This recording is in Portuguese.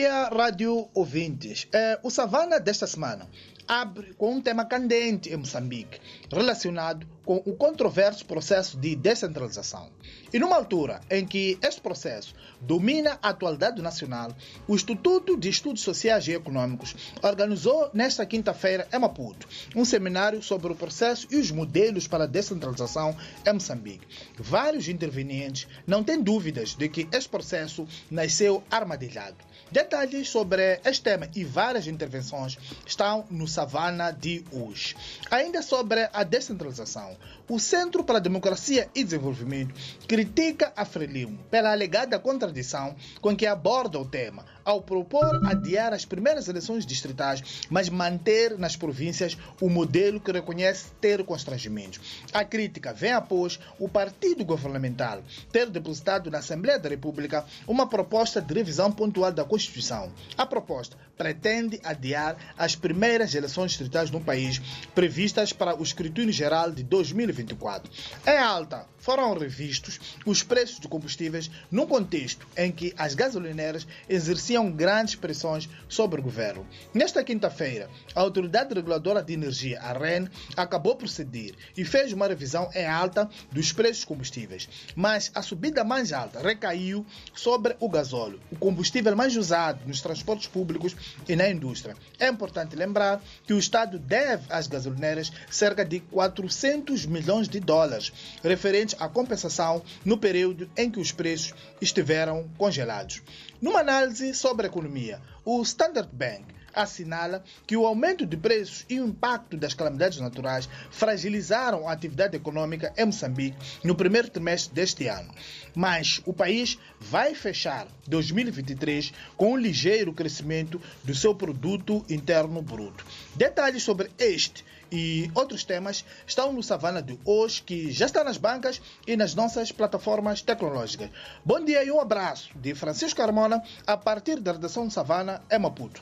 dia, rádio ouvintes. É, o Savana desta semana abre com um tema candente em Moçambique, relacionado com o controverso processo de descentralização. E numa altura em que este processo domina a atualidade nacional, o Instituto de Estudos Sociais e Econômicos organizou nesta quinta-feira em Maputo um seminário sobre o processo e os modelos para a descentralização em Moçambique. Vários intervenientes não têm dúvidas de que este processo nasceu armadilhado. Detalhes sobre este tema e várias intervenções estão no Savana de hoje. Ainda sobre a descentralização, o Centro para a Democracia e Desenvolvimento critica a Frelimo pela alegada contradição com que aborda o tema, ao propor adiar as primeiras eleições distritais, mas manter nas províncias o modelo que reconhece ter constrangimentos. A crítica vem após o partido governamental ter depositado na Assembleia da República uma proposta de revisão pontual da Constituição. A proposta pretende adiar as primeiras eleições distritais no país, previstas para o escrutínio geral de 2024. Em alta, foram revistos os preços de combustíveis num contexto em que as gasolineiras exerciam grandes pressões sobre o governo. Nesta quinta-feira, a Autoridade Reguladora de Energia, a REN, acabou por ceder e fez uma revisão em alta dos preços combustíveis. Mas a subida mais alta recaiu sobre o gasóleo, o combustível mais usado nos transportes públicos e na indústria. É importante lembrar que o Estado deve às gasolineiras cerca de 400 milhões de dólares, referentes à compensação no período em que os preços estiveram congelados. Numa análise sobre a economia, o Standard Bank assinala que o aumento de preços e o impacto das calamidades naturais fragilizaram a atividade econômica em Moçambique no primeiro trimestre deste ano. Mas o país vai fechar 2023 com um ligeiro crescimento do seu produto interno bruto. Detalhes sobre este e outros temas estão no Savana de hoje, que já está nas bancas e nas nossas plataformas tecnológicas. Bom dia e um abraço de Francisco Carmona a partir da redação Savana, em Maputo.